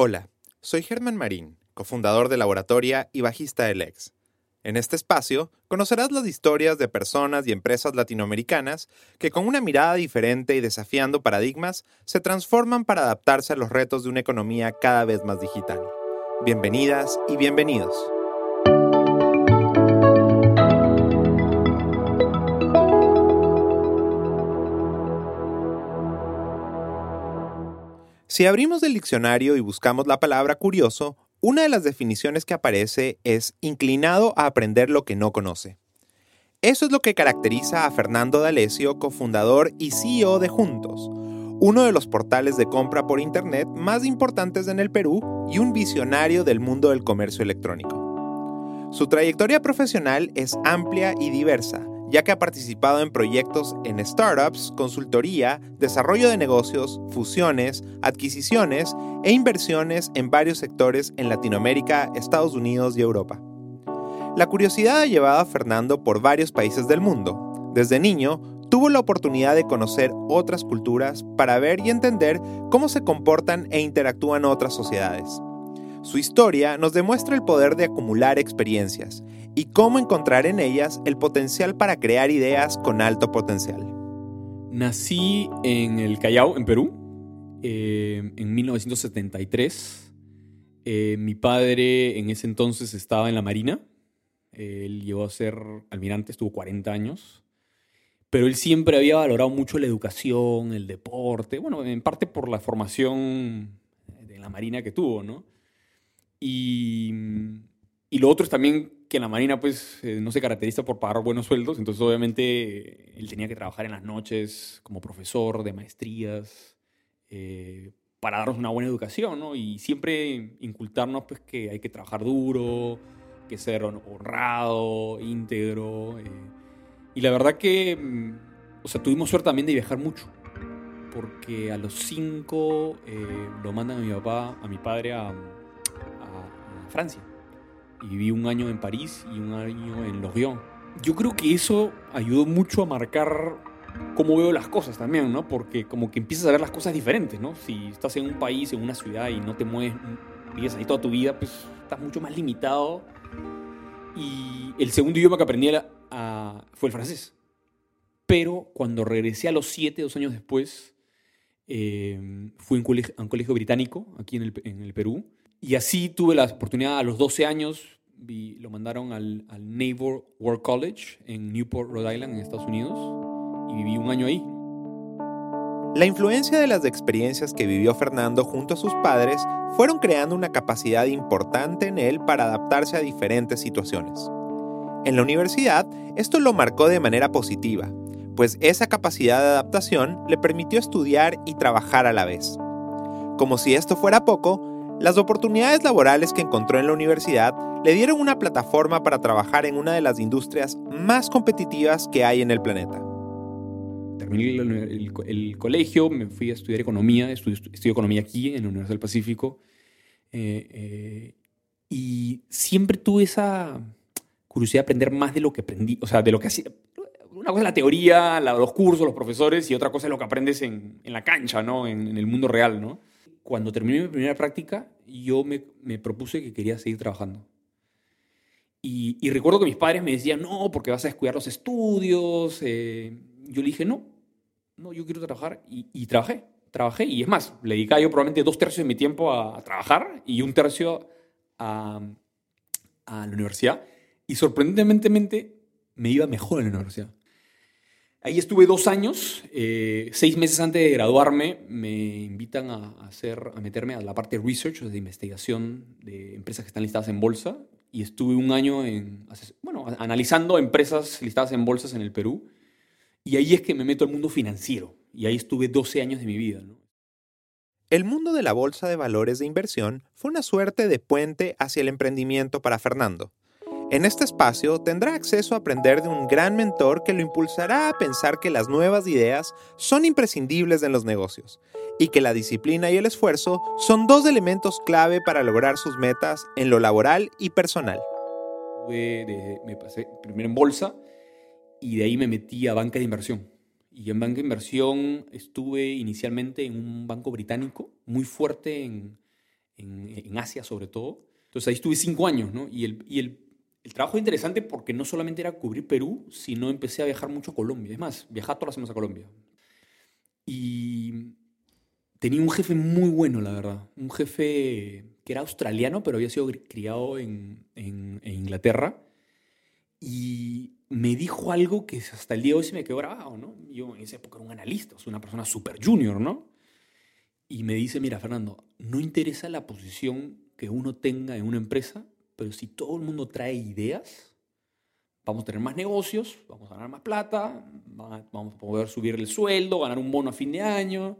Hola, soy Germán Marín, cofundador de Laboratoria y bajista del Lex. En este espacio conocerás las historias de personas y empresas latinoamericanas que con una mirada diferente y desafiando paradigmas se transforman para adaptarse a los retos de una economía cada vez más digital. Bienvenidas y bienvenidos. Si abrimos el diccionario y buscamos la palabra curioso, una de las definiciones que aparece es inclinado a aprender lo que no conoce. Eso es lo que caracteriza a Fernando D'Alessio, cofundador y CEO de Juntos, uno de los portales de compra por Internet más importantes en el Perú y un visionario del mundo del comercio electrónico. Su trayectoria profesional es amplia y diversa, ya que ha participado en proyectos en startups, consultoría, desarrollo de negocios, fusiones, adquisiciones e inversiones en varios sectores en Latinoamérica, Estados Unidos y Europa. La curiosidad ha llevado a Fernando por varios países del mundo. Desde niño, tuvo la oportunidad de conocer otras culturas para ver y entender cómo se comportan e interactúan otras sociedades. Su historia nos demuestra el poder de acumular experiencias y cómo encontrar en ellas el potencial para crear ideas con alto potencial. Nací en el Callao, en Perú, eh, en 1973. Eh, mi padre en ese entonces estaba en la Marina. Él llegó a ser almirante, estuvo 40 años. Pero él siempre había valorado mucho la educación, el deporte, bueno, en parte por la formación de la Marina que tuvo, ¿no? Y, y lo otro es también que la Marina pues eh, no se caracteriza por pagar buenos sueldos, entonces obviamente él tenía que trabajar en las noches como profesor de maestrías eh, para darnos una buena educación, ¿no? Y siempre incultarnos pues que hay que trabajar duro, que ser honrado, íntegro. Eh. Y la verdad que, mm, o sea, tuvimos suerte también de viajar mucho, porque a los cinco lo mandan a mi papá, a mi padre a Francia. Y viví un año en París y un año en Lorient. Yo creo que eso ayudó mucho a marcar cómo veo las cosas también, ¿no? Porque como que empiezas a ver las cosas diferentes, ¿no? Si estás en un país, en una ciudad y no te mueves, vives ahí toda tu vida, pues estás mucho más limitado. Y el segundo idioma que aprendí fue el francés. Pero cuando regresé a los siete, dos años después, eh, fui a un, colegio, a un colegio británico aquí en el, en el Perú y así tuve la oportunidad a los 12 años, lo mandaron al, al Naval War College en Newport, Rhode Island, en Estados Unidos, y viví un año ahí. La influencia de las experiencias que vivió Fernando junto a sus padres fueron creando una capacidad importante en él para adaptarse a diferentes situaciones. En la universidad, esto lo marcó de manera positiva, pues esa capacidad de adaptación le permitió estudiar y trabajar a la vez. Como si esto fuera poco, las oportunidades laborales que encontró en la universidad le dieron una plataforma para trabajar en una de las industrias más competitivas que hay en el planeta. Terminé el, colegio, me fui a estudiar economía, estudio, economía aquí en la Universidad del Pacífico. Eh, eh, y siempre tuve esa curiosidad de aprender más de lo que aprendí, o sea, de lo que hacía. Una cosa es la teoría, los cursos, los profesores, y otra cosa es lo que aprendes en, la cancha, ¿no? En el mundo real, ¿no? Cuando terminé mi primera práctica, yo me, me propuse que quería seguir trabajando. Y, y, recuerdo que mis padres me decían, no, porque vas a descuidar los estudios. Eh, yo le dije, no, no, yo quiero trabajar. Y, y, trabajé, trabajé. Y es más, le dedicaba yo probablemente dos tercios de mi tiempo a, a trabajar y un tercio a, a la universidad. Y sorprendentemente me iba mejor en la universidad. Ahí estuve dos años, eh, seis meses antes de graduarme me invitan a, hacer, a meterme a la parte de research, de investigación de empresas que están listadas en bolsa y estuve un año en, bueno, analizando empresas listadas en bolsas en el Perú y ahí es que me meto al mundo financiero y ahí estuve 12 años de mi vida. El mundo de la bolsa de valores de inversión fue una suerte de puente hacia el emprendimiento para Fernando. En este espacio tendrá acceso a aprender de un gran mentor que lo impulsará a pensar que las nuevas ideas son imprescindibles en los negocios y que la disciplina y el esfuerzo son dos elementos clave para lograr sus metas en lo laboral y personal. me pasé primero en bolsa y de ahí me metí a banca de inversión. Y en banca de inversión estuve inicialmente en un banco británico muy fuerte en, en, Asia sobre todo. Entonces ahí estuve cinco años, ¿no? Y el, y el, el trabajo es interesante porque no solamente era cubrir Perú, sino empecé a viajar mucho a Colombia. Es más, viajaba todas las semanas a Colombia. Y tenía un jefe muy bueno, la verdad. Un jefe que era australiano, pero había sido criado en, Inglaterra. Y me dijo algo que hasta el día de hoy se me quedó grabado, ¿no? Yo en esa época era un analista, o una persona súper junior, ¿no? Y me dice, mira, Fernando, no interesa la posición que uno tenga en una empresa, pero si todo el mundo trae ideas, vamos a tener más negocios, vamos a ganar más plata, vamos a poder subir el sueldo, ganar un bono a fin de año.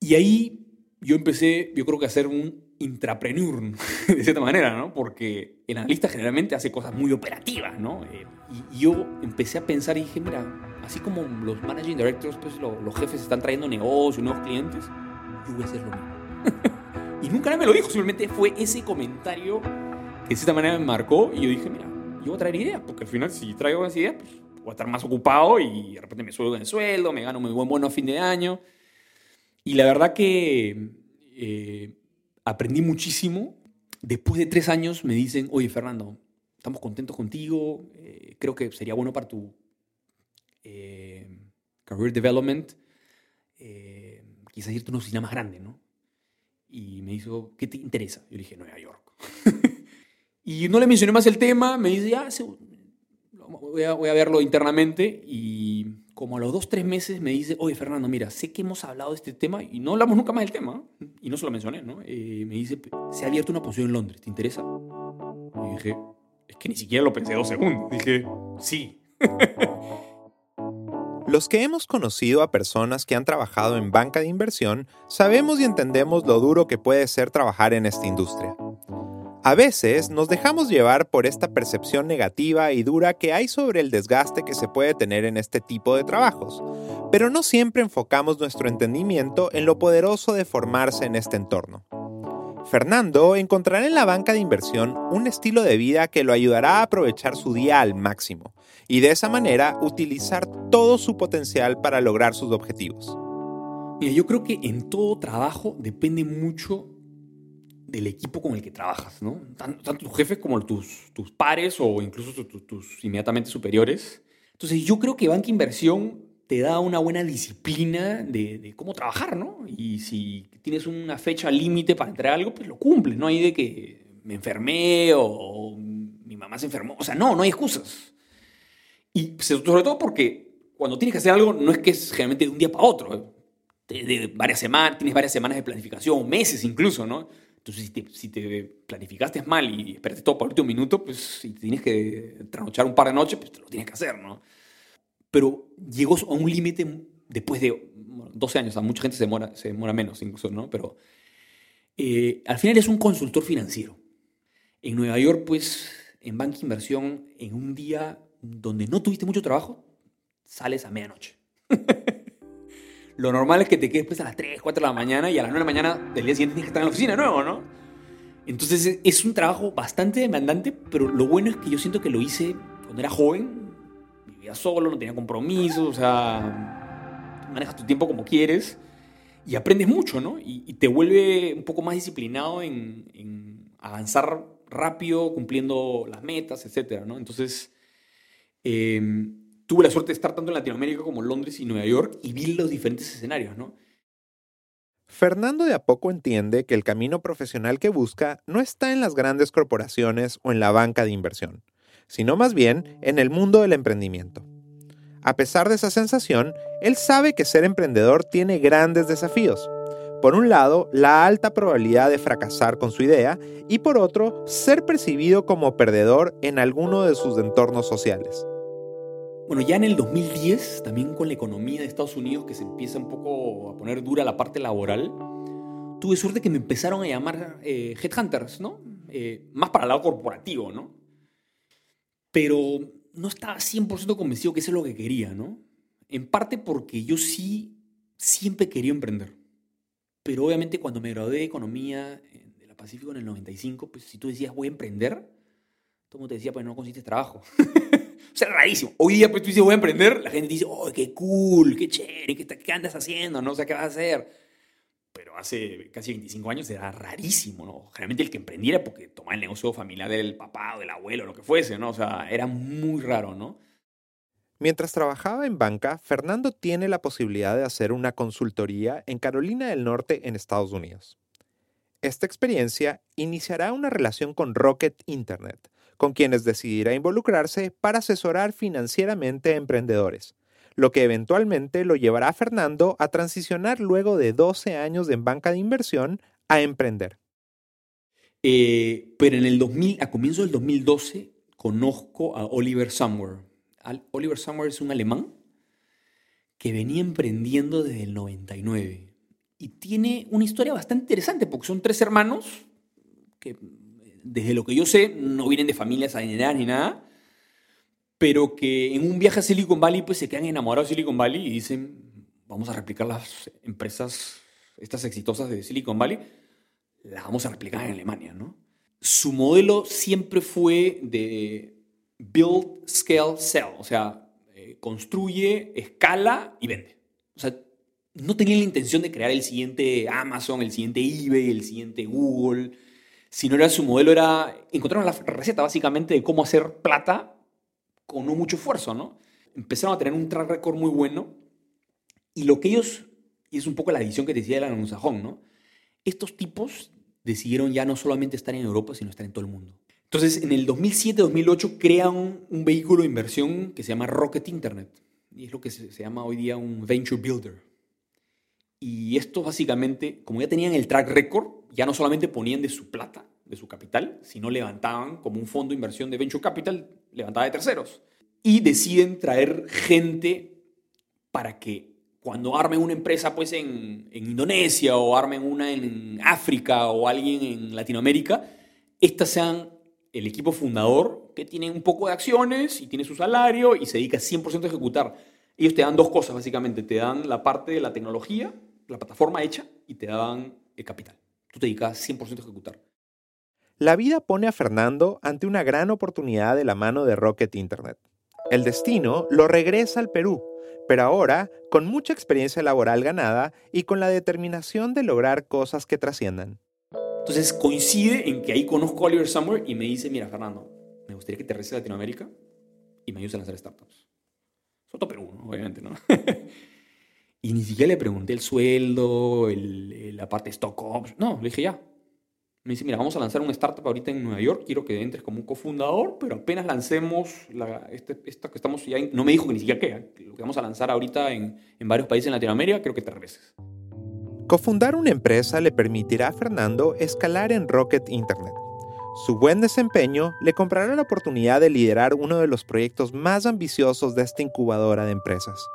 Y ahí yo empecé, yo creo que a ser un intrapreneur, de cierta manera, ¿no? Porque el analista generalmente hace cosas muy operativas, ¿no? Eh, y, yo empecé a pensar y dije, mira, así como los managing directors, pues los jefes están trayendo negocios, nuevos clientes, yo voy a hacer lo mismo. y nunca nadie me lo dijo, simplemente fue ese comentario de cierta manera me marcó y yo dije, mira, yo voy a traer ideas, porque al final si traigo esas ideas, pues voy a estar más ocupado y de repente me sueldo en el sueldo, me gano muy buen bono a fin de año. Y la verdad que eh, aprendí muchísimo. Después de tres años me dicen, oye Fernando, estamos contentos contigo, eh, creo que sería bueno para tu eh, career development, eh, quizás irte a una oficina más grande, ¿no? Y me dijo, ¿qué te interesa? Yo le dije, Nueva York. y no le mencioné más el tema, me dice, ya, voy a, voy a verlo internamente y como a los dos, tres meses me dice, oye Fernando, mira, sé que hemos hablado de este tema y no hablamos nunca más del tema, y no se lo mencioné, ¿no? Eh, me dice, se ha abierto una posición en Londres, ¿te interesa? Y dije, es que ni siquiera lo pensé dos segundos. Dije, sí. Los que hemos conocido a personas que han trabajado en banca de inversión, sabemos y entendemos lo duro que puede ser trabajar en esta industria. A veces nos dejamos llevar por esta percepción negativa y dura que hay sobre el desgaste que se puede tener en este tipo de trabajos, pero no siempre enfocamos nuestro entendimiento en lo poderoso de formarse en este entorno. Fernando encontrará en la banca de inversión un estilo de vida que lo ayudará a aprovechar su día al máximo y de esa manera utilizar todo su potencial para lograr sus objetivos. Yo creo que en todo trabajo depende mucho del equipo con el que trabajas, ¿no? Tanto, tus jefes como tus, tus pares o incluso tus, inmediatamente superiores. Entonces yo creo que banca inversión te da una buena disciplina de, cómo trabajar, ¿no? Y si tienes una fecha límite para entregar algo, pues lo cumples, no hay de que me enfermé o, mi mamá se enfermó, o sea, no, no hay excusas. Y sobre todo porque cuando tienes que hacer algo no es que es generalmente de un día para otro, de, varias semanas, tienes varias semanas de planificación, meses incluso, ¿no? Entonces, si te, planificaste mal y esperaste todo para el último minuto, pues si tienes que trasnochar un par de noches, pues te lo tienes que hacer, ¿no? Pero llegó a un límite después de 12 años, a mucha gente se demora, se demora menos incluso, ¿no? Pero eh, al final es un consultor financiero. En Nueva York, pues, en banca inversión, en un día donde no tuviste mucho trabajo, sales a medianoche. Lo normal es que te quedes pues a las 3, 4 de la mañana y a las 9 de la mañana del día siguiente tienes que estar en la oficina de nuevo, ¿no? Entonces es un trabajo bastante demandante, pero lo bueno es que yo siento que lo hice cuando era joven, vivía solo, no tenía compromisos, o sea, manejas tu tiempo como quieres y aprendes mucho, ¿no? Y, te vuelve un poco más disciplinado en, avanzar rápido, cumpliendo las metas, etcétera, ¿no? Entonces, eh, tuve la suerte de estar tanto en Latinoamérica como en Londres y Nueva York y vi los diferentes escenarios, ¿no? Fernando de a poco entiende que el camino profesional que busca no está en las grandes corporaciones o en la banca de inversión, sino más bien en el mundo del emprendimiento. A pesar de esa sensación, él sabe que ser emprendedor tiene grandes desafíos. Por un lado, la alta probabilidad de fracasar con su idea y por otro, ser percibido como perdedor en alguno de sus entornos sociales. Bueno, ya en el 2010, también con la economía de Estados Unidos que se empieza un poco a poner dura la parte laboral, tuve suerte que me empezaron a llamar eh, headhunters, ¿no? Eh, más para el lado corporativo, ¿no? Pero no estaba 100% convencido que eso es lo que quería, ¿no? En parte porque yo sí siempre quería emprender. Pero obviamente cuando me gradué de economía de la Pacífico en el 95, pues si tú decías voy a emprender, todo el mundo te decía, pues no consiste trabajo. Sea, rarísimo. Hoy día, pues tú dices, voy a emprender, la gente dice, oh, qué cool, qué chévere, qué, qué andas haciendo, ¿no? O sea, ¿qué vas a hacer? pero hace casi 25 años era rarísimo, ¿no? Generalmente el que emprendiera porque tomaba el negocio familiar del papá o del abuelo, lo que fuese, ¿no? O sea, era muy raro, ¿no? Mientras trabajaba en banca, Fernando tiene la posibilidad de hacer una consultoría en Carolina del Norte, en Estados Unidos. Esta experiencia iniciará una relación con Rocket Internet, con quienes decidirá involucrarse para asesorar financieramente a emprendedores, lo que eventualmente lo llevará a Fernando a transicionar luego de 12 años en banca de inversión a emprender. Eh, pero en el 2000, a comienzo del 2012, conozco a Oliver Somewhere. Oliver Somewhere es un alemán que venía emprendiendo desde el 99 y tiene una historia bastante interesante porque son tres hermanos que, desde lo que yo sé, no vienen de familias adineradas ni nada, pero que en un viaje a Silicon Valley pues se quedan enamorados de Silicon Valley y dicen, vamos a replicar las empresas, estas exitosas de Silicon Valley, las vamos a replicar en Alemania, ¿no? Su modelo siempre fue de build, scale, sell, o sea, eh, construye, escala y vende. O sea, no tenían la intención de crear el siguiente Amazon, el siguiente eBay, el siguiente Google, sino era su modelo era, encontraron la receta básicamente de cómo hacer plata con no mucho esfuerzo, ¿no? Empezaron a tener un track record muy bueno y lo que ellos, y es un poco la visión que decía el anglosajón, ¿no? Estos tipos decidieron ya no solamente estar en Europa, sino estar en todo el mundo. Entonces, en el 2007-2008 crean un vehículo de inversión que se llama Rocket Internet. Y es lo que se llama hoy día un Venture Builder. Y esto básicamente, como ya tenían el track record, ya no solamente ponían de su plata, de su capital, sino levantaban como un fondo de inversión de Venture Capital levantada de terceros. Y deciden traer gente para que cuando armen una empresa pues en, Indonesia o armen una en África o alguien en Latinoamérica, estas sean el equipo fundador que tiene un poco de acciones y tiene su salario y se dedica 100% a ejecutar. Ellos te dan dos cosas básicamente, te dan la parte de la tecnología, la plataforma hecha y te dan el capital. Tú te dedicas 100% a ejecutar. La vida pone a Fernando ante una gran oportunidad de la mano de Rocket Internet. El destino lo regresa al Perú, pero ahora con mucha experiencia laboral ganada y con la determinación de lograr cosas que trasciendan. Entonces coincide en que ahí conozco a Oliver Summer y me dice, mira Fernando, me gustaría que te regreses a Latinoamérica y me ayudes a lanzar startups. Soto Perú, obviamente, ¿no? y ni siquiera le pregunté el sueldo, la parte de stock. No, le dije ya, me dice, mira, vamos a lanzar una startup ahorita en Nueva York, quiero que entres como un cofundador, pero apenas lancemos la, este, esta que estamos ya... no me dijo que ni siquiera qué, ¿eh? lo que vamos a lanzar ahorita en, en varios países en Latinoamérica, creo que te regreses. Cofundar una empresa le permitirá a Fernando escalar en Rocket Internet. Su buen desempeño le comprará la oportunidad de liderar uno de los proyectos más ambiciosos de esta incubadora de empresas.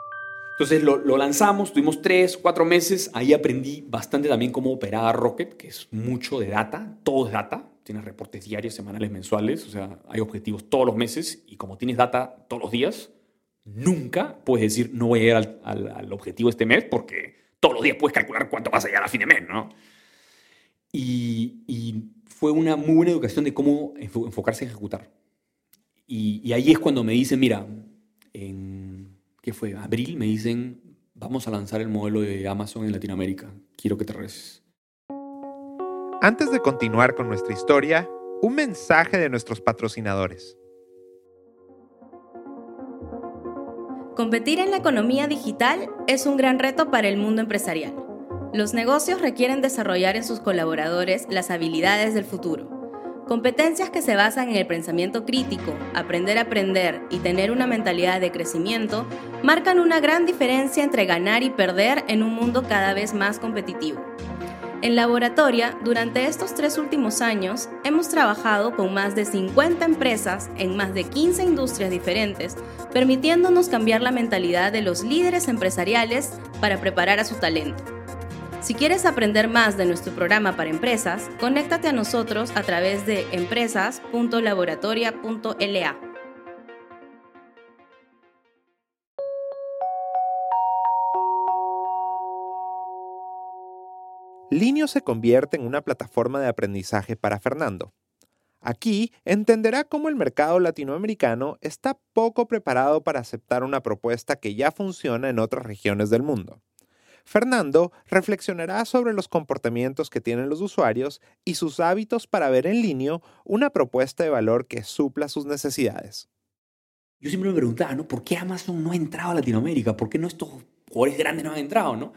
Entonces lo, lanzamos, tuvimos tres, cuatro meses, ahí aprendí bastante también cómo operaba Rocket, que es mucho de data, todo es data, tienes reportes diarios, semanales, mensuales, o sea, hay objetivos todos los meses y como tienes data todos los días, nunca puedes decir no voy a llegar al, objetivo este mes porque todos los días puedes calcular cuánto vas a llegar a fin de mes, ¿no? Y, fue una muy buena educación de cómo enfocarse en ejecutar. Y, y ahí es cuando me dicen, mira, en que fue abril, me dicen, vamos a lanzar el modelo de Amazon en Latinoamérica, quiero que te regreses. Antes de continuar con nuestra historia, un mensaje de nuestros patrocinadores. Competir en la economía digital es un gran reto para el mundo empresarial. Los negocios requieren desarrollar en sus colaboradores las habilidades del futuro Competencias que se basan en el pensamiento crítico, aprender a aprender y tener una mentalidad de crecimiento marcan una gran diferencia entre ganar y perder en un mundo cada vez más competitivo. En Laboratoria, durante estos tres últimos años, hemos trabajado con más de 50 empresas en más de 15 industrias diferentes, permitiéndonos cambiar la mentalidad de los líderes empresariales para preparar a su talento. Si quieres aprender más de nuestro programa para empresas, conéctate a nosotros a través de empresas.laboratoria.la. Linio se convierte en una plataforma de aprendizaje para Fernando. Aquí entenderá cómo el mercado latinoamericano está poco preparado para aceptar una propuesta que ya funciona en otras regiones del mundo Fernando reflexionará sobre los comportamientos que tienen los usuarios y sus hábitos para ver en línea una propuesta de valor que supla sus necesidades. Yo siempre me preguntaba, ¿no? ¿Por qué Amazon no ha entrado a Latinoamérica? ¿Por qué no estos jugadores grandes no han entrado, no?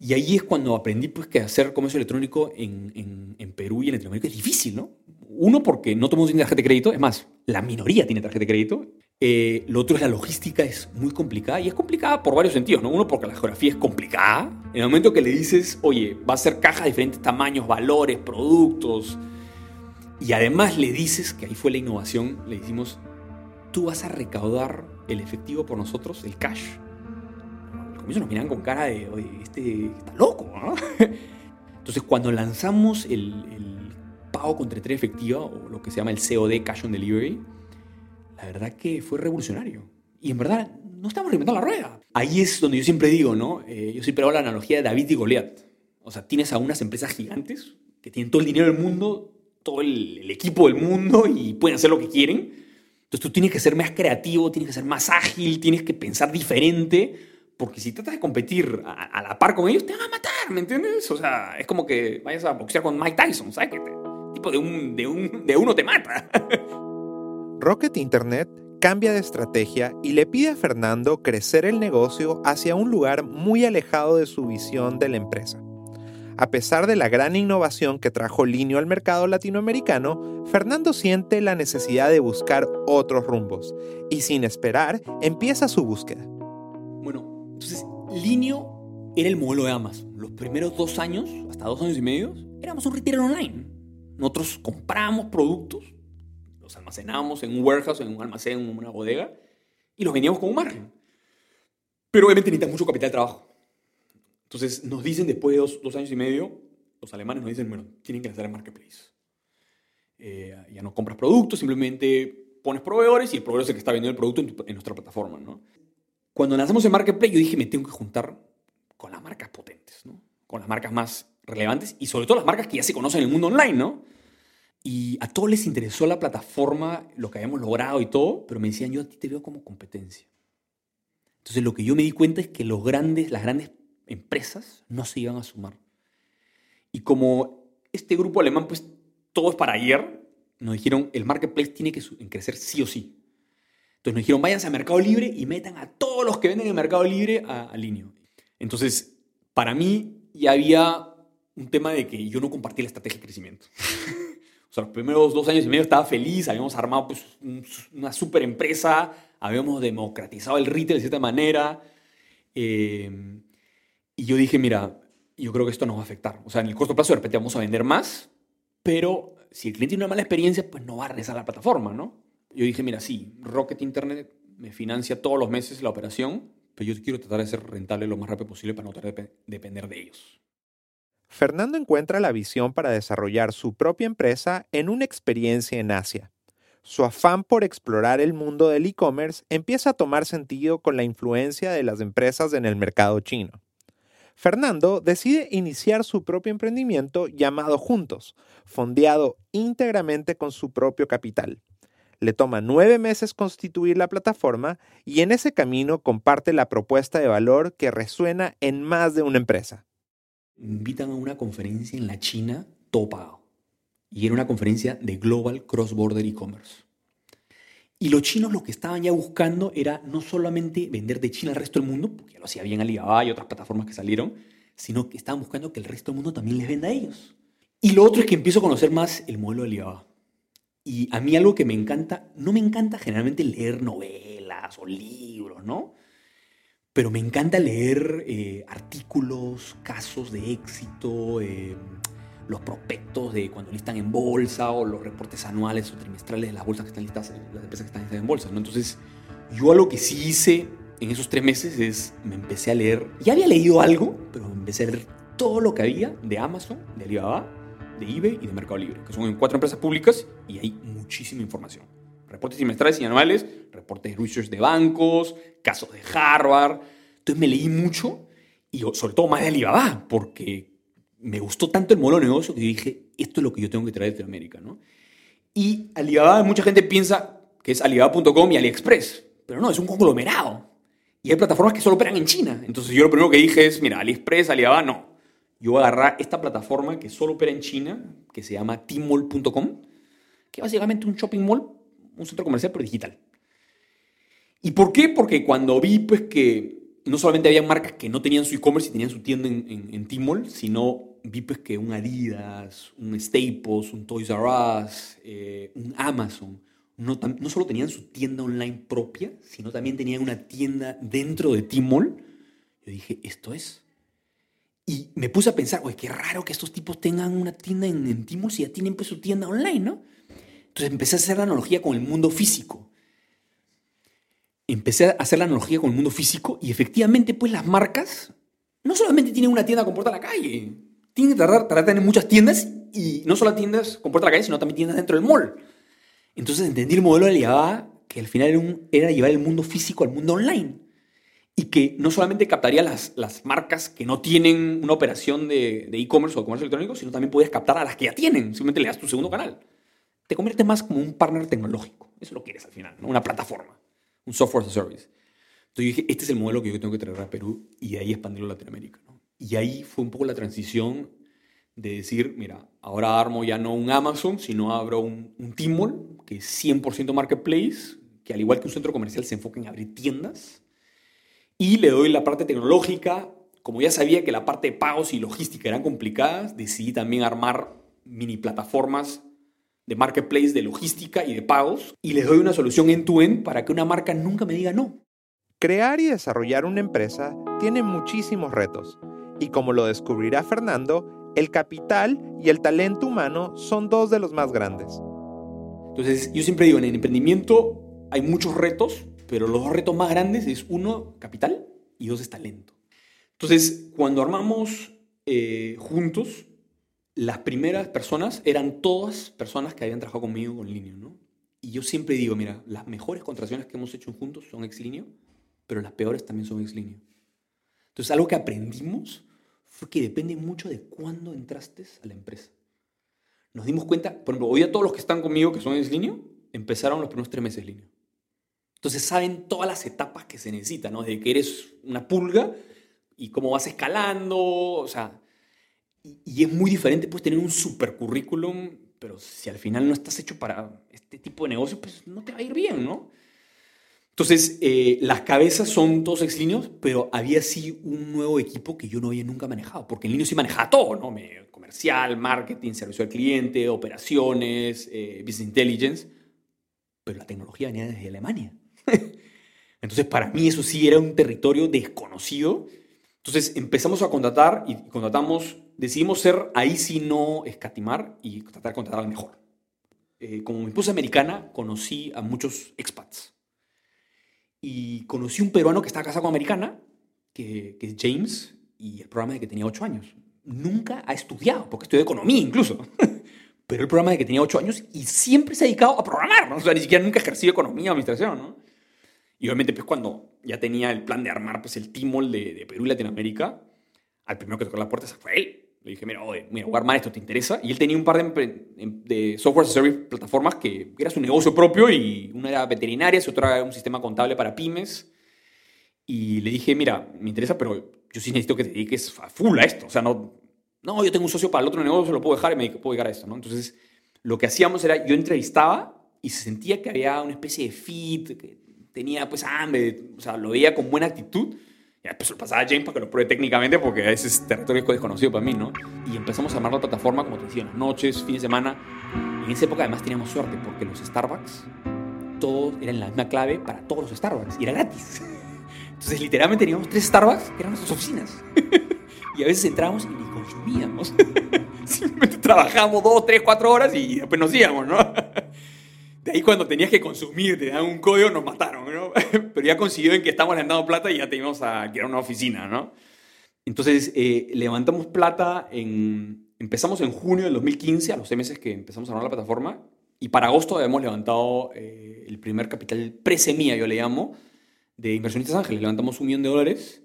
Y ahí es cuando aprendí pues, que hacer comercio electrónico en, en, Perú y en Latinoamérica es difícil, ¿no? Uno, porque no todo el mundo tiene tarjeta de crédito. Es más, la minoría tiene tarjeta de crédito. Eh, lo otro es la logística, es muy complicada. Y es complicada por varios sentidos, ¿no? Uno, porque la geografía es complicada. En el momento que le dices, oye, va a ser caja de diferentes tamaños, valores, productos. Y además le dices, que ahí fue la innovación, le decimos, tú vas a recaudar el efectivo por nosotros, el cash comienzo nos miran con cara de, oye, este está loco, ¿no? Entonces, cuando lanzamos el, pago con efectiva, o lo que se llama el COD, Cash on Delivery, la verdad que fue revolucionario. Y en verdad, no estamos reinventando la rueda. Ahí es donde yo siempre digo, ¿no? Eh, yo siempre hago la analogía de David y Goliat. O sea, tienes a unas empresas gigantes que tienen todo el dinero del mundo, todo el, el equipo del mundo y pueden hacer lo que quieren. Entonces tú tienes que ser más creativo, tienes que ser más ágil, tienes que pensar diferente porque si tratas de competir a, la par con ellos, te van a matar, ¿me entiendes? O sea, es como que vayas a boxear con Mike Tyson, ¿sabes? Que tipo de, un, de, un, de uno te mata. Rocket Internet cambia de estrategia y le pide a Fernando crecer el negocio hacia un lugar muy alejado de su visión de la empresa. A pesar de la gran innovación que trajo Linio al mercado latinoamericano, Fernando siente la necesidad de buscar otros rumbos y sin esperar empieza su búsqueda. Entonces, Linio era el modelo de Amazon. Los primeros dos años, hasta dos años y medio, éramos un retailer online. Nosotros compramos productos, los almacenábamos en un warehouse, en un almacén, en una bodega, y los vendíamos con un margen. Pero obviamente necesitas mucho capital de trabajo. Entonces nos dicen después de dos, años y medio, los alemanes nos dicen, bueno, tienen que lanzar el marketplace. Eh, ya no compras productos, simplemente pones proveedores y el proveedor es el que está vendiendo el producto en, en nuestra plataforma. ¿no? Cuando lanzamos el Marketplace, yo dije, me tengo que juntar con las marcas potentes, ¿no? Con las marcas más relevantes y sobre todo las marcas que ya se conocen en el mundo online, ¿no? Y a todos les interesó la plataforma, lo que habíamos logrado y todo, pero me decían, yo a ti te veo como competencia. Entonces lo que yo me di cuenta es que los grandes, las grandes empresas no se iban a sumar. Y como este grupo alemán, pues todo es para ayer, nos dijeron, el marketplace tiene que crecer sí o sí. Entonces nos dijeron, váyanse a Mercado Libre y metan a todos los que venden en Mercado Libre a, a Linio. Entonces, para mí ya había un tema de que yo no compartía la estrategia de crecimiento. o sea, los primeros dos años y medio estaba feliz, habíamos armado pues, una super empresa, habíamos democratizado el retail de cierta manera. Eh, y yo dije, mira, yo creo que esto nos va a afectar. O sea, en el corto plazo de repente vamos a vender más, pero si el cliente tiene una mala experiencia, pues no va a regresar a la plataforma, ¿no? yo dije, mira, sí, Rocket Internet me financia todos los meses la operación, pero yo quiero tratar de ser rentable lo más rápido posible para no tener depender de ellos. Fernando encuentra la visión para desarrollar su propia empresa en una experiencia en Asia. Su afán por explorar el mundo del e-commerce empieza a tomar sentido con la influencia de las empresas en el mercado chino. Fernando decide iniciar su propio emprendimiento llamado Juntos, fondeado íntegramente con su propio capital. Le toma nueve meses constituir la plataforma y en ese camino comparte la propuesta de valor que resuena en más de una empresa. Invitan a una conferencia en la China, todo Y era una conferencia de Global Cross Border E-Commerce. Y los chinos lo que estaban ya buscando era no solamente vender de China al resto del mundo, porque ya lo hacía bien Alibaba y otras plataformas que salieron, sino que estaban buscando que el resto del mundo también les venda a ellos. Y lo otro es que empiezo a conocer más el modelo de Alibaba. Y a mí algo que me encanta, no me encanta generalmente leer novelas o libros, ¿no? Pero me encanta leer eh, artículos, casos de éxito, eh, los prospectos de cuando listan en bolsa o los reportes anuales o trimestrales de las bolsas que están listas, las empresas que están listas en bolsa, ¿no? Entonces, yo algo que sí hice en esos tres meses es, me empecé a leer, ya había leído algo, pero me empecé a leer todo lo que había de Amazon, de Alibaba, de eBay y de Mercado Libre, que son cuatro empresas públicas y hay muchísima información. Reportes trimestrales y anuales, reportes de research de bancos, casos de Harvard. Entonces me leí mucho y sobre todo más de Alibaba, porque me gustó tanto el modelo de negocio que dije, esto es lo que yo tengo que traer de América. ¿no? Y Alibaba, mucha gente piensa que es alibaba.com y AliExpress, pero no, es un conglomerado. Y hay plataformas que solo operan en China. Entonces yo lo primero que dije es, mira, AliExpress, Alibaba, no. Yo voy a agarrar esta plataforma que solo opera en China, que se llama tmall.com, que es básicamente un shopping mall, un centro comercial, pero digital. ¿Y por qué? Porque cuando vi pues que no solamente había marcas que no tenían su e-commerce y tenían su tienda en, en, sino vi pues que un Adidas, un Staples, un Toys R Us, eh, un Amazon, no, no, solo tenían su tienda online propia, sino también tenían una tienda dentro de Tmall. Yo dije, esto es. Y me puse a pensar, oye, qué raro que estos tipos tengan una tienda en, en si ya tienen pues su tienda online, ¿no? Entonces empecé a hacer la analogía con el mundo físico empecé a hacer la analogía con el mundo físico y efectivamente, pues las marcas no solamente tienen una tienda con puerta a la calle, tienen que tratar, tratar de tener muchas tiendas y no solo tiendas con puerta a la calle, sino también tiendas dentro del mall. Entonces entendí el modelo de Alibaba que al final era, un, era llevar el mundo físico al mundo online y que no solamente captaría las, las marcas que no tienen una operación de e-commerce o de comercio electrónico, sino también podías captar a las que ya tienen, simplemente le das tu segundo canal. Te conviertes más como un partner tecnológico, eso lo quieres al final, ¿no? una plataforma un software as a service. Entonces dije, este es el modelo que yo tengo que traer a Perú y de ahí expandirlo a Latinoamérica. ¿no? Y ahí fue un poco la transición de decir, mira, ahora armo ya no un Amazon, sino abro un, un Tmall, que es 100% marketplace, que al igual que un centro comercial se enfoca en abrir tiendas. Y le doy la parte tecnológica. Como ya sabía que la parte de pagos y logística eran complicadas, decidí también armar mini plataformas de marketplace, de logística y de pagos, y les doy una solución end-to-end para que una marca nunca me diga no. Crear y desarrollar una empresa tiene muchísimos retos, y como lo descubrirá Fernando, el capital y el talento humano son dos de los más grandes. Entonces, yo siempre digo, en el emprendimiento hay muchos retos, pero los dos retos más grandes es uno, capital, y dos es talento. Entonces, cuando armamos eh, juntos, las primeras personas eran todas personas que habían trabajado conmigo con Linio, ¿no? Y yo siempre digo, mira, las mejores contrataciones que hemos hecho juntos son ex Linio, pero las peores también son ex Linio. Entonces, algo que aprendimos fue que depende mucho de cuándo entraste a la empresa. Nos dimos cuenta, por ejemplo, hoy a todos los que están conmigo que son ex Linio, empezaron los primeros tres meses Linio. Entonces saben todas las etapas que se necesitan, ¿no? Desde que eres una pulga y cómo vas escalando, o sea, y, es muy diferente pues tener un super currículum, pero si al final no estás hecho para este tipo de negocio, pues no te va a ir bien, ¿no? Entonces, eh, las cabezas son todos ex pero había sí un nuevo equipo que yo no había nunca manejado, porque en línea sí manejaba todo, ¿no? Comercial, marketing, servicio al cliente, operaciones, eh, business intelligence, pero la tecnología venía desde Alemania. Entonces, para mí eso sí era un territorio desconocido. Entonces, empezamos a contratar y contratamos decidimos ser ahí sí no escatimar y tratar de contratar al mejor. Eh, como esposa americana, conocí a muchos expats. Y conocí un peruano que estaba casado con americana, que, que es James, y el programa de que tenía 8 años. Nunca ha estudiado, porque estudió economía incluso. Pero el programa de que tenía 8 años y siempre se ha dedicado a programar. ¿no? O sea, ni siquiera nunca ejercido economía o administración. ¿no? Y obviamente, pues cuando ya tenía el plan de armar pues, el Timol de, de Perú y Latinoamérica, al primero que tocó la puerta fue él. Le dije, mira, oye, mira, jugar esto te interesa. Y él tenía un par de, de software as a service plataformas que era su negocio propio y una era veterinaria, y otra era un sistema contable para pymes. Y le dije, mira, me interesa, pero yo sí necesito que te dediques a full a esto. O sea, no, no, yo tengo un socio para el otro negocio, lo puedo dejar y me puedo llegar a esto, ¿no? Entonces, lo que hacíamos era, yo entrevistaba y se sentía que había una especie de fit, que tenía pues hambre, o sea, lo veía con buena actitud pues lo pasaba a James para que lo pruebe técnicamente porque ese es territorio desconocido para mí, ¿no? Y empezamos a armar la plataforma, como te decía, las noches, fines de semana. Y en esa época además teníamos suerte porque los Starbucks, todos eran la misma clave para todos los Starbucks y era gratis. Entonces literalmente teníamos tres Starbucks que eran nuestras oficinas. y a veces entrábamos y ni consumíamos. Simplemente trabajábamos dos, tres, cuatro horas y después nos íbamos, ¿no? Ahí cuando tenías que consumir, te dan un código, nos mataron, ¿no? Pero ya consiguió en que estamos levantando plata y ya teníamos a alquilar una oficina, ¿no? Entonces, eh, levantamos plata. Empezamos en junio del 2015, a los seis meses que empezamos a armar la plataforma, y para agosto habíamos levantado eh, el primer capital pre-semilla, yo le llamo, de Inversionistas Ángeles. Levantamos un millón de dólares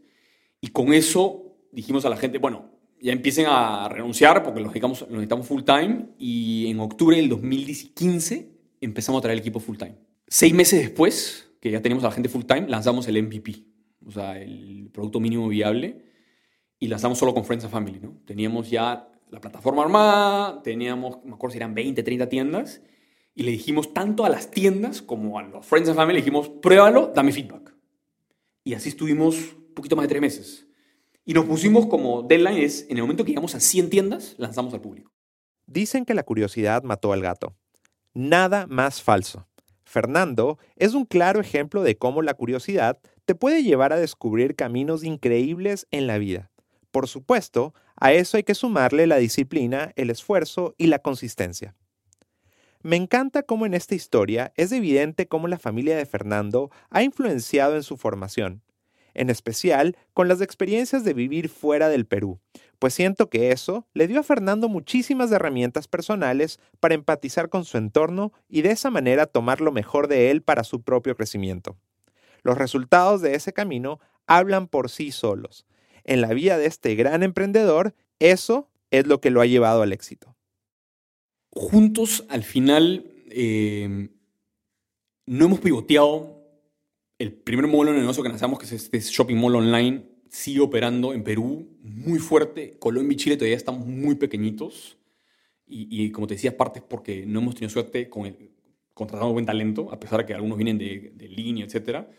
y con eso dijimos a la gente, bueno, ya empiecen a renunciar porque los necesitamos, los necesitamos full time y en octubre del 2015 empezamos a traer el equipo full time. Seis meses después, que ya teníamos a la gente full time, lanzamos el MVP. o sea, el producto mínimo viable, y lanzamos solo con Friends and Family, ¿no? Teníamos ya la plataforma armada, teníamos, me acuerdo si eran 20, 30 tiendas, y le dijimos tanto a las tiendas como a los Friends and Family, le dijimos, pruébalo, dame feedback. Y así estuvimos un poquito más de tres meses. Y nos pusimos como deadline es, en el momento que llegamos a 100 tiendas, lanzamos al público. Dicen que la curiosidad mató al gato. Nada más falso. Fernando es un claro ejemplo de cómo la curiosidad te puede llevar a descubrir caminos increíbles en la vida. Por supuesto, a eso hay que sumarle la disciplina, el esfuerzo y la consistencia. Me encanta cómo en esta historia es evidente cómo la familia de Fernando ha influenciado en su formación, en especial con las experiencias de vivir fuera del Perú, pues siento que eso le dio a Fernando muchísimas herramientas personales para empatizar con su entorno y de esa manera tomar lo mejor de él para su propio crecimiento. Los resultados de ese camino hablan por sí solos. En la vida de este gran emprendedor, eso es lo que lo ha llevado al éxito juntos al final eh, no hemos pivoteado. El primer modelo de negocio que lanzamos, que es este shopping mall online, sigue operando en Perú muy fuerte. Colombia y Chile todavía están muy pequeñitos. Y, como te decía, parte es porque no hemos tenido suerte con el, contratando buen talento, a pesar de que algunos vienen de, de línea, etcétera.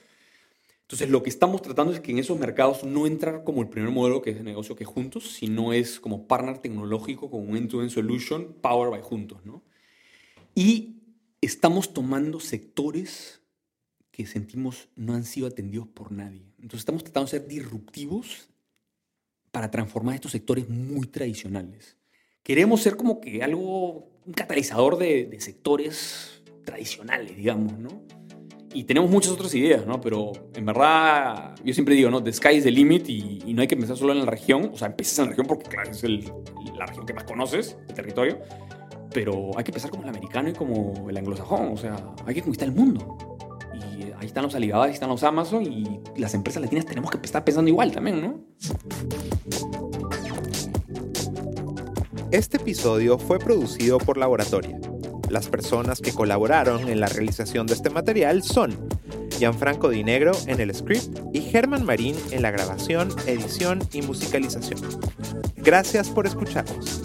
Entonces, lo que estamos tratando es que en esos mercados no entrar como el primer modelo que es de negocio que juntos, sino es como partner tecnológico con un end-to-end solution powered by juntos, ¿no? Y estamos tomando sectores que sentimos no han sido atendidos por nadie. Entonces, estamos tratando de ser disruptivos para transformar estos sectores muy tradicionales. Queremos ser como que algo, un catalizador de, de sectores tradicionales, digamos, ¿no? y tenemos muchas otras ideas, ¿no? Pero en verdad, yo siempre digo, ¿no? The sky is the limit y, no hay que empezar solo en la región. O sea, empiezas en la región porque, claro, es la región que más conoces, el territorio. Pero hay que empezar como el americano y como el anglosajón. O sea, hay que conquistar el mundo. Y ahí están los Alibaba, ahí están los Amazon y las empresas latinas tenemos que estar pensando igual también, ¿no? Este episodio fue producido por Laboratoria las personas que colaboraron en la realización de este material son Gianfranco Di Negro en el script y Germán Marín en la grabación, edición y musicalización. Gracias por escucharnos.